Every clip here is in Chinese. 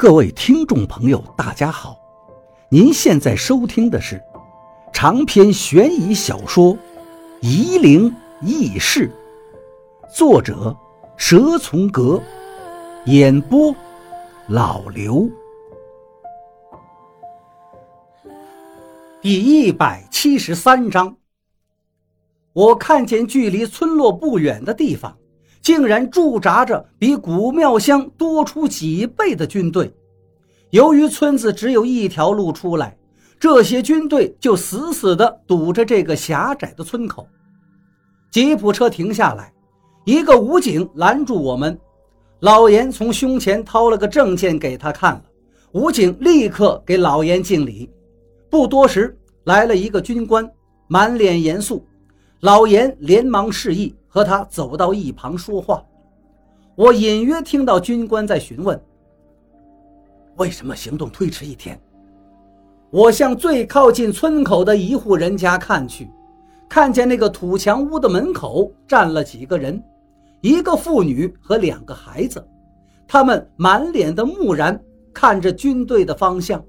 各位听众朋友，大家好！您现在收听的是长篇悬疑小说《夷陵轶事》，作者蛇从阁，演播老刘。第一百七十三章，我看见距离村落不远的地方。竟然驻扎着比古庙乡多出几倍的军队。由于村子只有一条路出来，这些军队就死死地堵着这个狭窄的村口。吉普车停下来，一个武警拦住我们。老严从胸前掏了个证件给他看了，武警立刻给老严敬礼。不多时，来了一个军官，满脸严肃。老严连忙示意。和他走到一旁说话，我隐约听到军官在询问：“为什么行动推迟一天？”我向最靠近村口的一户人家看去，看见那个土墙屋的门口站了几个人，一个妇女和两个孩子，他们满脸的木然看着军队的方向。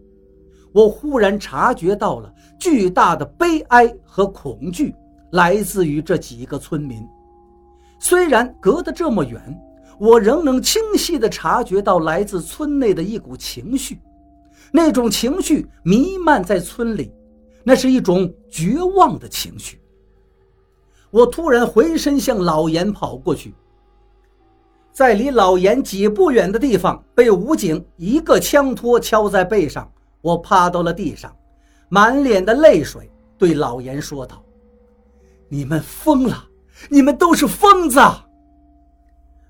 我忽然察觉到了巨大的悲哀和恐惧，来自于这几个村民。虽然隔得这么远，我仍能清晰地察觉到来自村内的一股情绪，那种情绪弥漫在村里，那是一种绝望的情绪。我突然回身向老严跑过去，在离老严几步远的地方，被武警一个枪托敲在背上，我趴到了地上，满脸的泪水，对老严说道：“你们疯了！”你们都是疯子！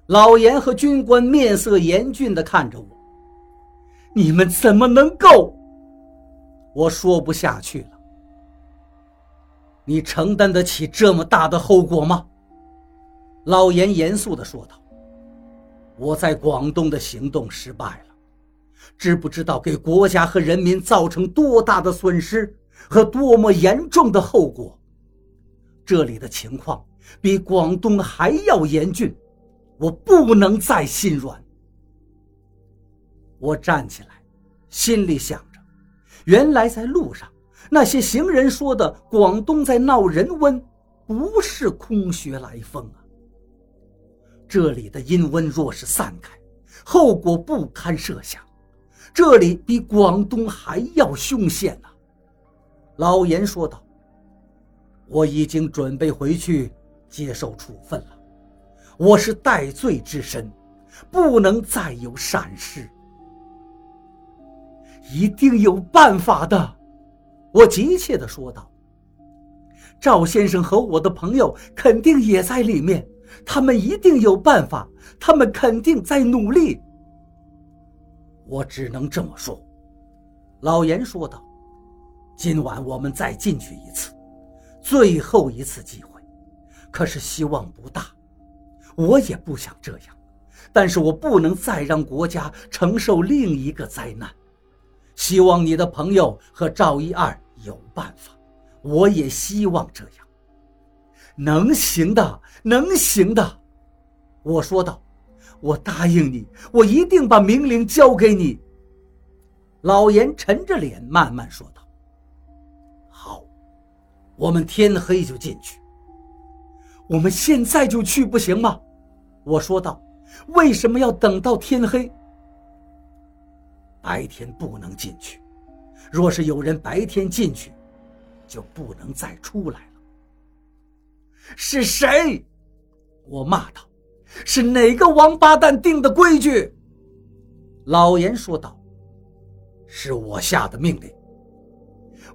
老严和军官面色严峻地看着我。你们怎么能够？我说不下去了。你承担得起这么大的后果吗？老严严肃地说道。我在广东的行动失败了，知不知道给国家和人民造成多大的损失和多么严重的后果？这里的情况。比广东还要严峻，我不能再心软。我站起来，心里想着：原来在路上那些行人说的广东在闹人瘟，不是空穴来风啊！这里的阴瘟若是散开，后果不堪设想。这里比广东还要凶险呐！老严说道：“我已经准备回去。”接受处分了，我是戴罪之身，不能再有闪失。一定有办法的，我急切地说道。赵先生和我的朋友肯定也在里面，他们一定有办法，他们肯定在努力。我只能这么说，老严说道。今晚我们再进去一次，最后一次机会。可是希望不大，我也不想这样，但是我不能再让国家承受另一个灾难。希望你的朋友和赵一二有办法，我也希望这样。能行的，能行的，我说道。我答应你，我一定把明灵交给你。老严沉着脸慢慢说道：“好，我们天黑就进去。”我们现在就去不行吗？我说道。为什么要等到天黑？白天不能进去，若是有人白天进去，就不能再出来了。是谁？我骂道。是哪个王八蛋定的规矩？老严说道。是我下的命令。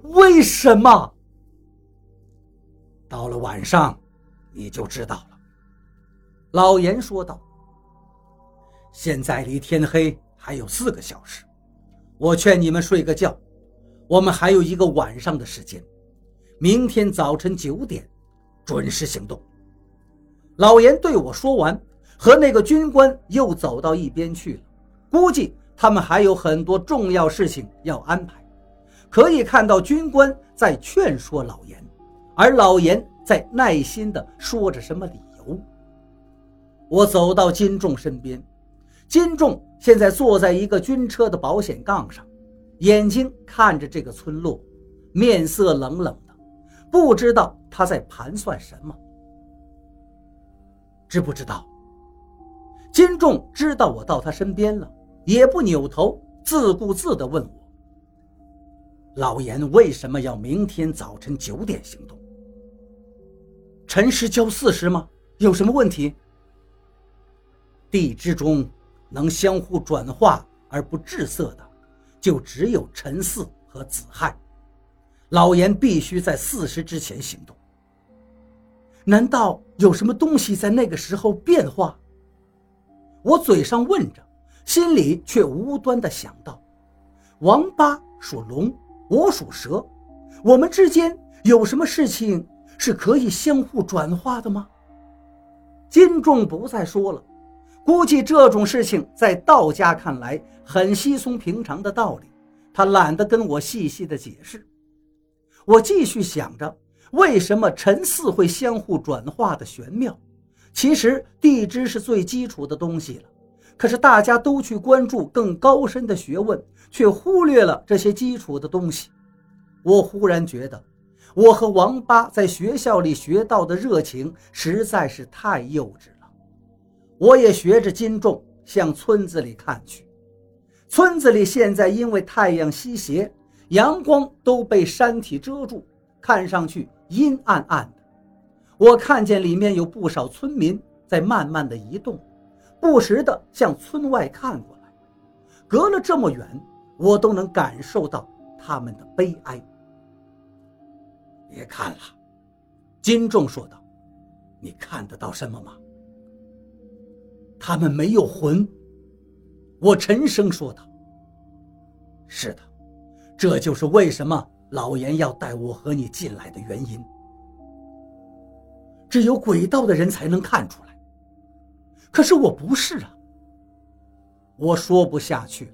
为什么？到了晚上。你就知道了，老严说道。现在离天黑还有四个小时，我劝你们睡个觉，我们还有一个晚上的时间，明天早晨九点准时行动。老严对我说完，和那个军官又走到一边去了。估计他们还有很多重要事情要安排，可以看到军官在劝说老严，而老严。在耐心地说着什么理由。我走到金仲身边，金仲现在坐在一个军车的保险杠上，眼睛看着这个村落，面色冷冷的，不知道他在盘算什么。知不知道？金仲知道我到他身边了，也不扭头，自顾自地问我：“老严为什么要明天早晨九点行动？辰时交巳时吗？有什么问题？”地之中能相互转化而不滞涩的，就只有辰巳和子亥。老严必须在巳时之前行动。难道有什么东西在那个时候变化？我嘴上问着，心里却无端的想到：王八属龙，我属蛇，我们之间有什么事情是可以相互转化的吗？金仲不再说了，估计这种事情在道家看来很稀松平常的道理，他懒得跟我细细的解释。我继续想着。为什么辰巳会相互转化的玄妙？其实地支是最基础的东西了，可是大家都去关注更高深的学问，却忽略了这些基础的东西。我忽然觉得，我和王八在学校里学到的热情实在是太幼稚了。我也学着金仲向村子里看去，村子里现在因为太阳西斜，阳光都被山体遮住，看上去。阴暗暗的，我看见里面有不少村民在慢慢的移动，不时的向村外看过来。隔了这么远，我都能感受到他们的悲哀。别看了，金仲说道：“你看得到什么吗？”他们没有魂。我沉声说道：“是的，这就是为什么。”老严要带我和你进来的原因，只有鬼道的人才能看出来。可是我不是啊。我说不下去了。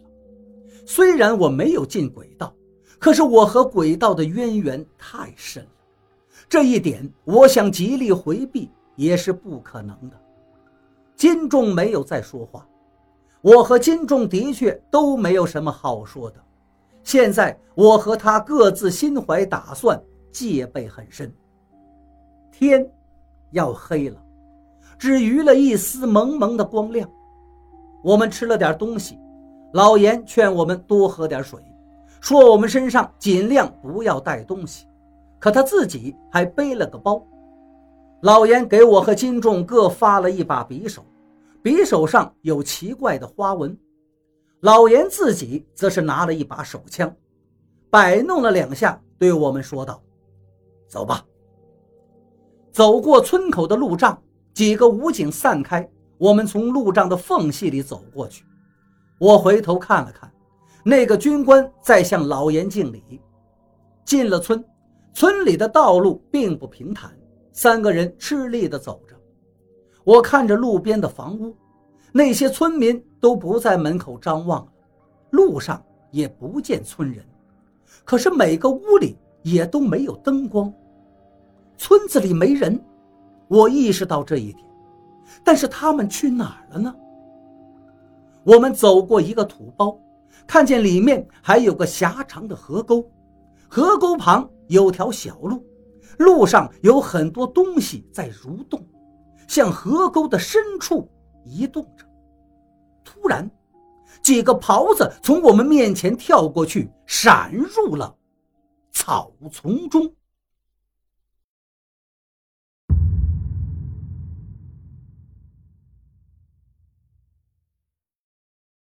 虽然我没有进鬼道，可是我和鬼道的渊源太深了。这一点，我想极力回避也是不可能的。金仲没有再说话。我和金仲的确都没有什么好说的。现在我和他各自心怀打算，戒备很深。天要黑了，只余了一丝蒙蒙的光亮。我们吃了点东西，老严劝我们多喝点水，说我们身上尽量不要带东西，可他自己还背了个包。老严给我和金仲各发了一把匕首，匕首上有奇怪的花纹。老严自己则是拿了一把手枪，摆弄了两下，对我们说道：“走吧。”走过村口的路障，几个武警散开，我们从路障的缝隙里走过去。我回头看了看，那个军官在向老严敬礼。进了村，村里的道路并不平坦，三个人吃力地走着。我看着路边的房屋。那些村民都不在门口张望了，路上也不见村人，可是每个屋里也都没有灯光，村子里没人。我意识到这一点，但是他们去哪儿了呢？我们走过一个土包，看见里面还有个狭长的河沟，河沟旁有条小路，路上有很多东西在蠕动，向河沟的深处。移动着，突然，几个袍子从我们面前跳过去，闪入了草丛中。